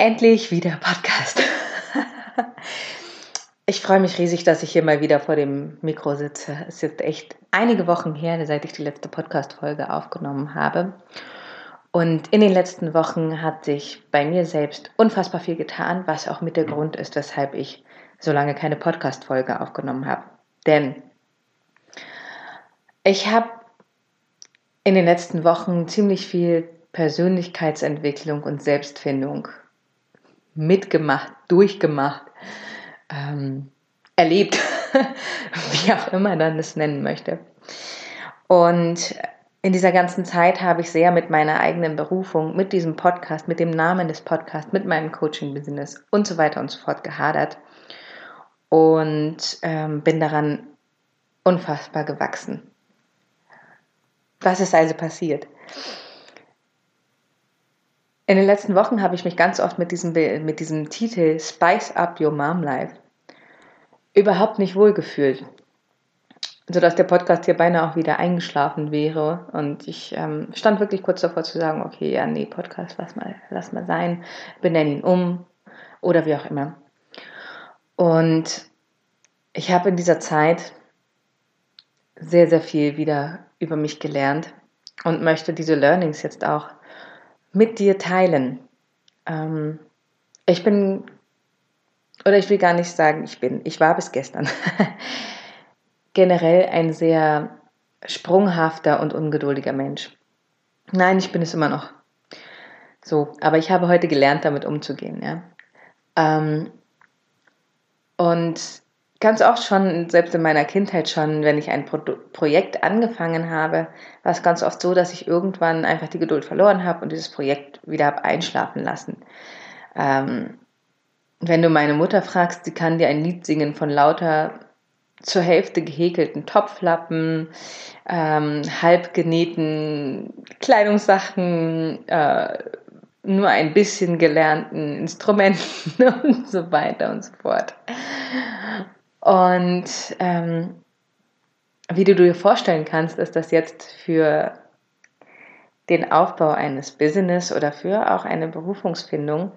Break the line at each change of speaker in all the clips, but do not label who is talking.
Endlich wieder Podcast. Ich freue mich riesig, dass ich hier mal wieder vor dem Mikro sitze. Es ist echt einige Wochen her, seit ich die letzte Podcast-Folge aufgenommen habe. Und in den letzten Wochen hat sich bei mir selbst unfassbar viel getan, was auch mit der Grund ist, weshalb ich so lange keine Podcast-Folge aufgenommen habe. Denn ich habe in den letzten Wochen ziemlich viel Persönlichkeitsentwicklung und Selbstfindung mitgemacht, durchgemacht, ähm, erlebt, wie auch immer man es nennen möchte. Und in dieser ganzen Zeit habe ich sehr mit meiner eigenen Berufung, mit diesem Podcast, mit dem Namen des Podcasts, mit meinem Coaching-Business und so weiter und so fort gehadert und ähm, bin daran unfassbar gewachsen. Was ist also passiert? In den letzten Wochen habe ich mich ganz oft mit diesem, mit diesem Titel Spice Up Your Mom Life überhaupt nicht wohlgefühlt. Sodass der Podcast hier beinahe auch wieder eingeschlafen wäre. Und ich ähm, stand wirklich kurz davor zu sagen, okay, ja, nee, Podcast, lass mal, lass mal sein, benenne ihn um oder wie auch immer. Und ich habe in dieser Zeit sehr, sehr viel wieder über mich gelernt und möchte diese Learnings jetzt auch mit dir teilen. Ähm, ich bin, oder ich will gar nicht sagen, ich bin, ich war bis gestern generell ein sehr sprunghafter und ungeduldiger Mensch. Nein, ich bin es immer noch. So, aber ich habe heute gelernt, damit umzugehen. Ja? Ähm, und ganz oft schon, selbst in meiner Kindheit schon, wenn ich ein Pro Projekt angefangen habe, war es ganz oft so, dass ich irgendwann einfach die Geduld verloren habe und dieses Projekt wieder habe einschlafen lassen. Ähm, wenn du meine Mutter fragst, sie kann dir ein Lied singen von lauter zur Hälfte gehäkelten Topflappen, ähm, halb genähten Kleidungssachen, äh, nur ein bisschen gelernten Instrumenten und so weiter und so fort. Und ähm, wie du dir vorstellen kannst, ist das jetzt für den Aufbau eines Business oder für auch eine Berufungsfindung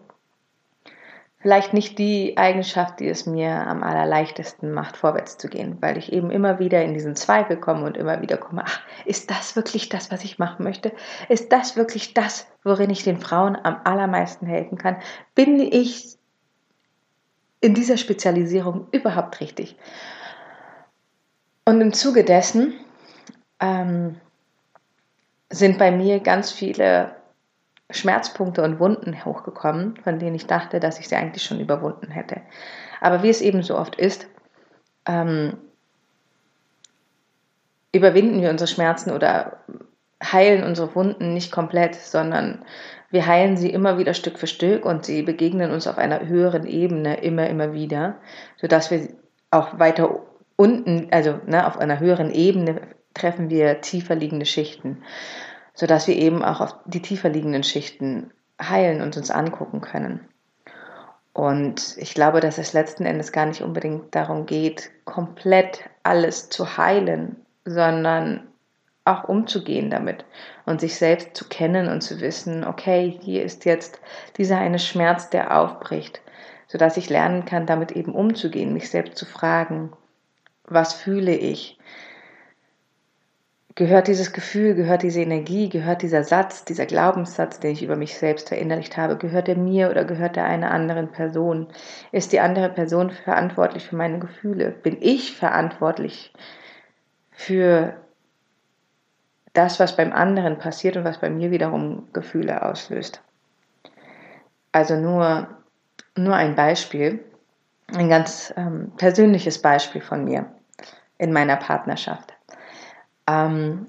vielleicht nicht die Eigenschaft, die es mir am allerleichtesten macht, vorwärts zu gehen, weil ich eben immer wieder in diesen Zweifel komme und immer wieder komme, ach, ist das wirklich das, was ich machen möchte? Ist das wirklich das, worin ich den Frauen am allermeisten helfen kann? Bin ich in dieser Spezialisierung überhaupt richtig. Und im Zuge dessen ähm, sind bei mir ganz viele Schmerzpunkte und Wunden hochgekommen, von denen ich dachte, dass ich sie eigentlich schon überwunden hätte. Aber wie es eben so oft ist, ähm, überwinden wir unsere Schmerzen oder heilen unsere Wunden nicht komplett, sondern wir heilen sie immer wieder Stück für Stück und sie begegnen uns auf einer höheren Ebene immer, immer wieder, sodass wir auch weiter unten, also ne, auf einer höheren Ebene treffen wir tiefer liegende Schichten, sodass wir eben auch auf die tiefer liegenden Schichten heilen und uns angucken können. Und ich glaube, dass es letzten Endes gar nicht unbedingt darum geht, komplett alles zu heilen, sondern auch umzugehen damit und sich selbst zu kennen und zu wissen, okay, hier ist jetzt dieser eine Schmerz, der aufbricht, sodass ich lernen kann, damit eben umzugehen, mich selbst zu fragen, was fühle ich? Gehört dieses Gefühl, gehört diese Energie, gehört dieser Satz, dieser Glaubenssatz, den ich über mich selbst verinnerlicht habe, gehört er mir oder gehört er einer anderen Person? Ist die andere Person verantwortlich für meine Gefühle? Bin ich verantwortlich für das, was beim anderen passiert und was bei mir wiederum Gefühle auslöst. Also nur, nur ein Beispiel, ein ganz ähm, persönliches Beispiel von mir in meiner Partnerschaft. Ähm,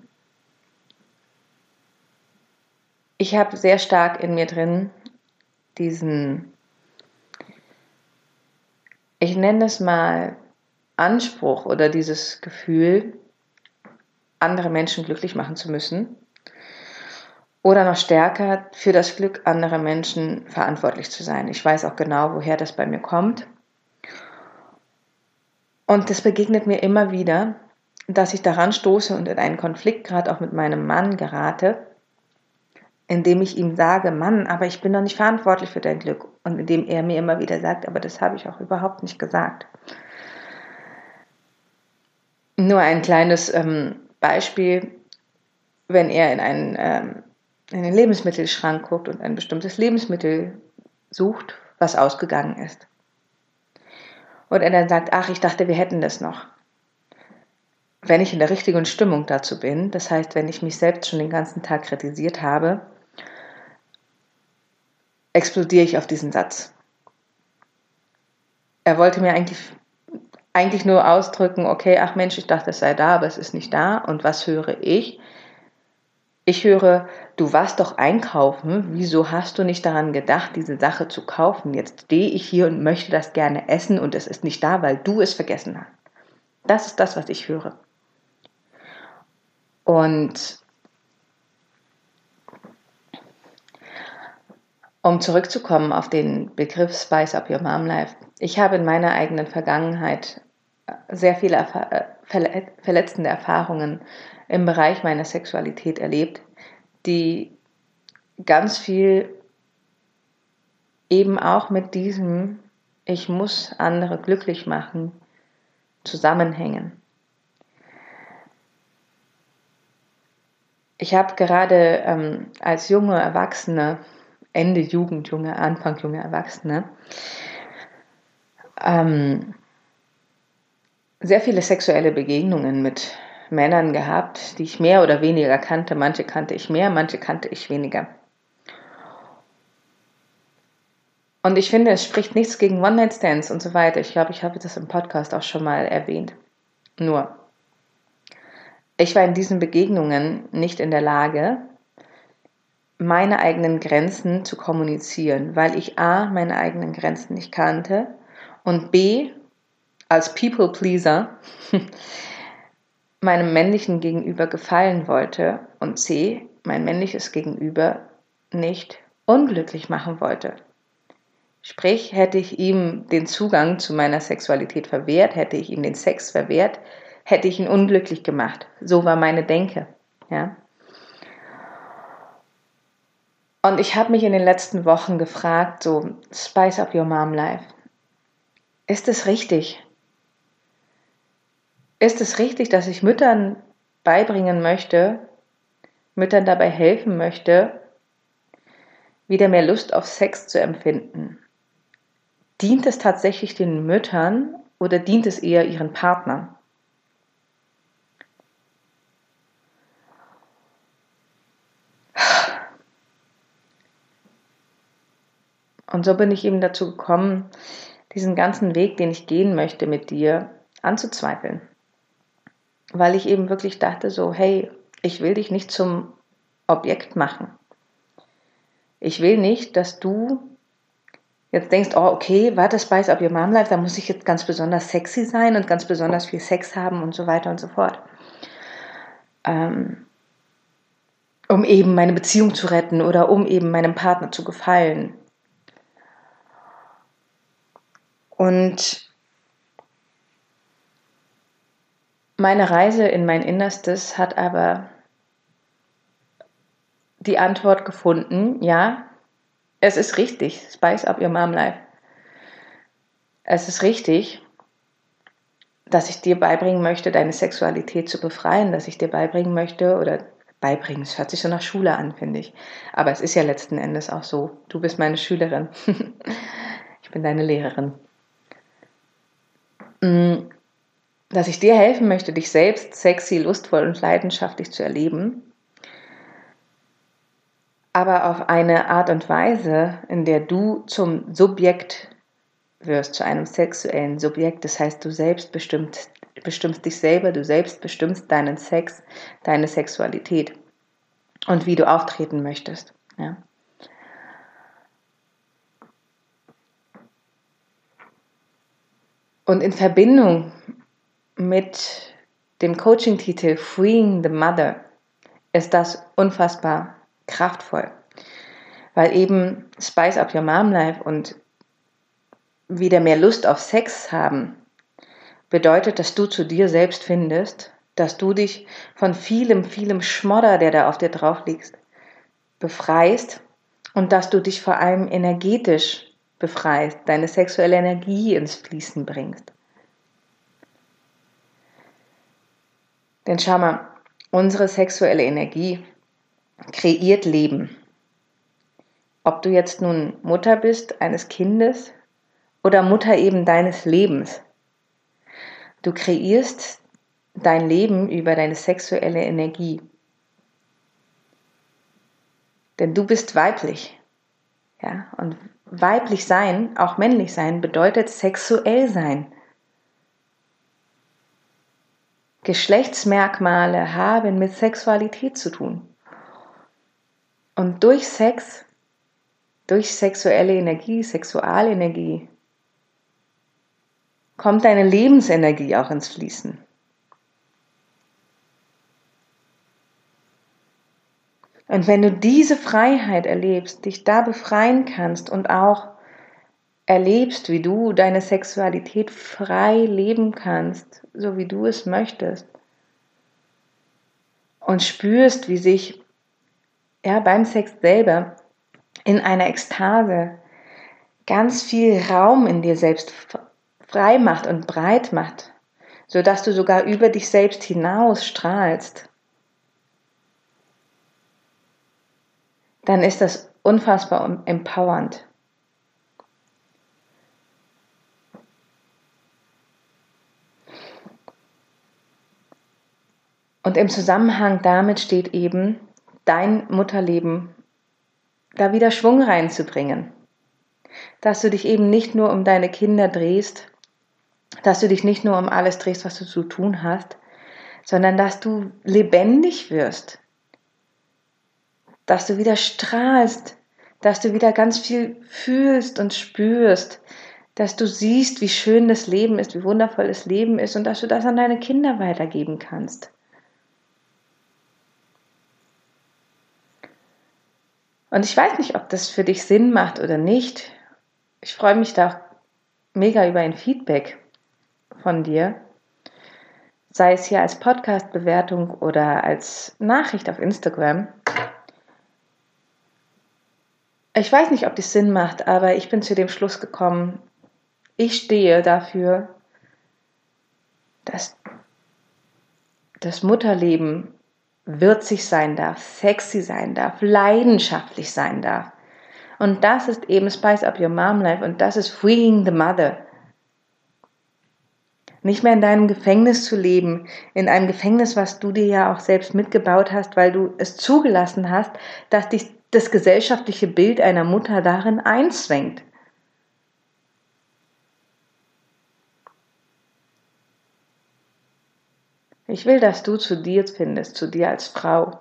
ich habe sehr stark in mir drin diesen, ich nenne es mal Anspruch oder dieses Gefühl, andere Menschen glücklich machen zu müssen. Oder noch stärker, für das Glück anderer Menschen verantwortlich zu sein. Ich weiß auch genau, woher das bei mir kommt. Und das begegnet mir immer wieder, dass ich daran stoße und in einen Konflikt gerade auch mit meinem Mann gerate, indem ich ihm sage, Mann, aber ich bin doch nicht verantwortlich für dein Glück. Und indem er mir immer wieder sagt, aber das habe ich auch überhaupt nicht gesagt. Nur ein kleines ähm, Beispiel, wenn er in einen, ähm, in den Lebensmittelschrank guckt und ein bestimmtes Lebensmittel sucht, was ausgegangen ist. Und er dann sagt, ach, ich dachte, wir hätten das noch. Wenn ich in der richtigen Stimmung dazu bin, das heißt, wenn ich mich selbst schon den ganzen Tag kritisiert habe, explodiere ich auf diesen Satz. Er wollte mir eigentlich, eigentlich nur ausdrücken, okay, ach Mensch, ich dachte, es sei da, aber es ist nicht da. Und was höre ich? Ich höre, du warst doch einkaufen, wieso hast du nicht daran gedacht, diese Sache zu kaufen? Jetzt stehe ich hier und möchte das gerne essen und es ist nicht da, weil du es vergessen hast. Das ist das, was ich höre. Und um zurückzukommen auf den Begriff Spice Up Your Mom Life, ich habe in meiner eigenen Vergangenheit sehr viele äh, verletzende Erfahrungen im Bereich meiner Sexualität erlebt, die ganz viel eben auch mit diesem Ich muss andere glücklich machen zusammenhängen. Ich habe gerade ähm, als junge Erwachsene, Ende Jugend, junge, Anfang junge Erwachsene, ähm, sehr viele sexuelle Begegnungen mit Männern gehabt, die ich mehr oder weniger kannte. Manche kannte ich mehr, manche kannte ich weniger. Und ich finde, es spricht nichts gegen One-Night-Stands und so weiter. Ich glaube, ich habe das im Podcast auch schon mal erwähnt. Nur, ich war in diesen Begegnungen nicht in der Lage, meine eigenen Grenzen zu kommunizieren, weil ich a, meine eigenen Grenzen nicht kannte und b, als People Pleaser meinem männlichen Gegenüber gefallen wollte und C, mein männliches Gegenüber nicht unglücklich machen wollte. Sprich, hätte ich ihm den Zugang zu meiner Sexualität verwehrt, hätte ich ihm den Sex verwehrt, hätte ich ihn unglücklich gemacht. So war meine Denke. Ja? Und ich habe mich in den letzten Wochen gefragt, so Spice up your mom life. Ist es richtig? Ist es richtig, dass ich Müttern beibringen möchte, Müttern dabei helfen möchte, wieder mehr Lust auf Sex zu empfinden? Dient es tatsächlich den Müttern oder dient es eher ihren Partnern? Und so bin ich eben dazu gekommen, diesen ganzen Weg, den ich gehen möchte mit dir, anzuzweifeln weil ich eben wirklich dachte so, hey, ich will dich nicht zum Objekt machen. Ich will nicht, dass du jetzt denkst, oh, okay, warte, Spice Up Your Mom Life, da muss ich jetzt ganz besonders sexy sein und ganz besonders viel Sex haben und so weiter und so fort. Ähm, um eben meine Beziehung zu retten oder um eben meinem Partner zu gefallen. Und Meine Reise in mein Innerstes hat aber die Antwort gefunden, ja, es ist richtig, Spice up your mom life. Es ist richtig, dass ich dir beibringen möchte, deine Sexualität zu befreien, dass ich dir beibringen möchte oder beibringen, es hört sich so nach Schule an, finde ich. Aber es ist ja letzten Endes auch so, du bist meine Schülerin. ich bin deine Lehrerin. Mm, dass ich dir helfen möchte, dich selbst sexy, lustvoll und leidenschaftlich zu erleben, aber auf eine Art und Weise, in der du zum Subjekt wirst, zu einem sexuellen Subjekt. Das heißt, du selbst bestimmt, bestimmst dich selber, du selbst bestimmst deinen Sex, deine Sexualität und wie du auftreten möchtest. Ja. Und in Verbindung mit dem Coaching-Titel Freeing the Mother ist das unfassbar kraftvoll, weil eben Spice Up Your Mom Life und wieder mehr Lust auf Sex haben bedeutet, dass du zu dir selbst findest, dass du dich von vielem, vielem Schmodder, der da auf dir drauf liegt, befreist und dass du dich vor allem energetisch befreist, deine sexuelle Energie ins Fließen bringst. Denn schau mal, unsere sexuelle Energie kreiert Leben. Ob du jetzt nun Mutter bist eines Kindes oder Mutter eben deines Lebens. Du kreierst dein Leben über deine sexuelle Energie. Denn du bist weiblich. Ja, und weiblich sein, auch männlich sein, bedeutet sexuell sein. Geschlechtsmerkmale haben mit Sexualität zu tun. Und durch Sex, durch sexuelle Energie, Sexualenergie, kommt deine Lebensenergie auch ins Fließen. Und wenn du diese Freiheit erlebst, dich da befreien kannst und auch erlebst, wie du deine Sexualität frei leben kannst, so wie du es möchtest, und spürst, wie sich ja beim Sex selber in einer Ekstase ganz viel Raum in dir selbst frei macht und breit macht, so dass du sogar über dich selbst hinaus strahlst, dann ist das unfassbar empowernd. Und im Zusammenhang damit steht eben, dein Mutterleben da wieder Schwung reinzubringen. Dass du dich eben nicht nur um deine Kinder drehst, dass du dich nicht nur um alles drehst, was du zu tun hast, sondern dass du lebendig wirst, dass du wieder strahlst, dass du wieder ganz viel fühlst und spürst, dass du siehst, wie schön das Leben ist, wie wundervoll das Leben ist und dass du das an deine Kinder weitergeben kannst. Und ich weiß nicht, ob das für dich Sinn macht oder nicht. Ich freue mich da mega über ein Feedback von dir, sei es hier als Podcast-Bewertung oder als Nachricht auf Instagram. Ich weiß nicht, ob das Sinn macht, aber ich bin zu dem Schluss gekommen, ich stehe dafür, dass das Mutterleben würzig sein darf, sexy sein darf, leidenschaftlich sein darf. Und das ist eben Spice Up Your Mom Life und das ist Freeing the Mother. Nicht mehr in deinem Gefängnis zu leben, in einem Gefängnis, was du dir ja auch selbst mitgebaut hast, weil du es zugelassen hast, dass dich das gesellschaftliche Bild einer Mutter darin einzwängt. Ich will, dass du zu dir findest, zu dir als Frau.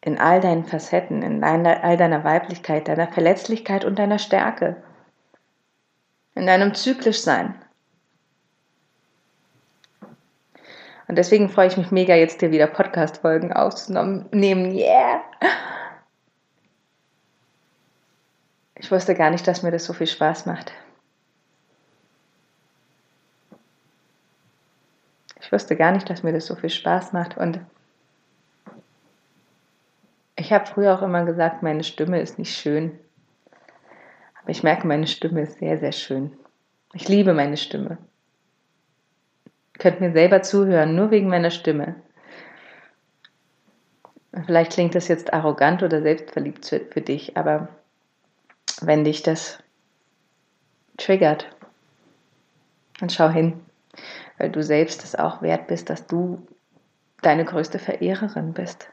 In all deinen Facetten, in all deiner Weiblichkeit, deiner Verletzlichkeit und deiner Stärke. In deinem Zyklischsein. Und deswegen freue ich mich mega, jetzt dir wieder Podcast-Folgen aufzunehmen. Yeah! Ich wusste gar nicht, dass mir das so viel Spaß macht. Ich wusste gar nicht, dass mir das so viel Spaß macht. Und ich habe früher auch immer gesagt, meine Stimme ist nicht schön. Aber ich merke, meine Stimme ist sehr, sehr schön. Ich liebe meine Stimme. Könnt mir selber zuhören, nur wegen meiner Stimme. Vielleicht klingt das jetzt arrogant oder selbstverliebt für dich, aber wenn dich das triggert, dann schau hin weil du selbst es auch wert bist, dass du deine größte Verehrerin bist.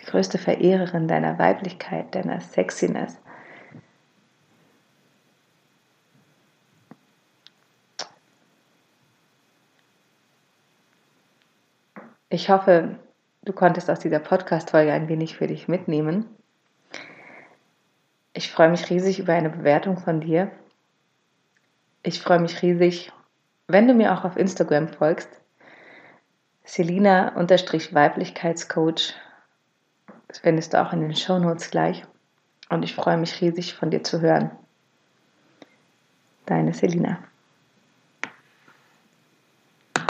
Die größte Verehrerin deiner Weiblichkeit, deiner Sexiness. Ich hoffe, du konntest aus dieser Podcast-Folge ein wenig für dich mitnehmen. Ich freue mich riesig über eine Bewertung von dir. Ich freue mich riesig wenn du mir auch auf Instagram folgst, Selina-Weiblichkeitscoach, das findest du auch in den Shownotes gleich. Und ich freue mich riesig von dir zu hören. Deine Selina.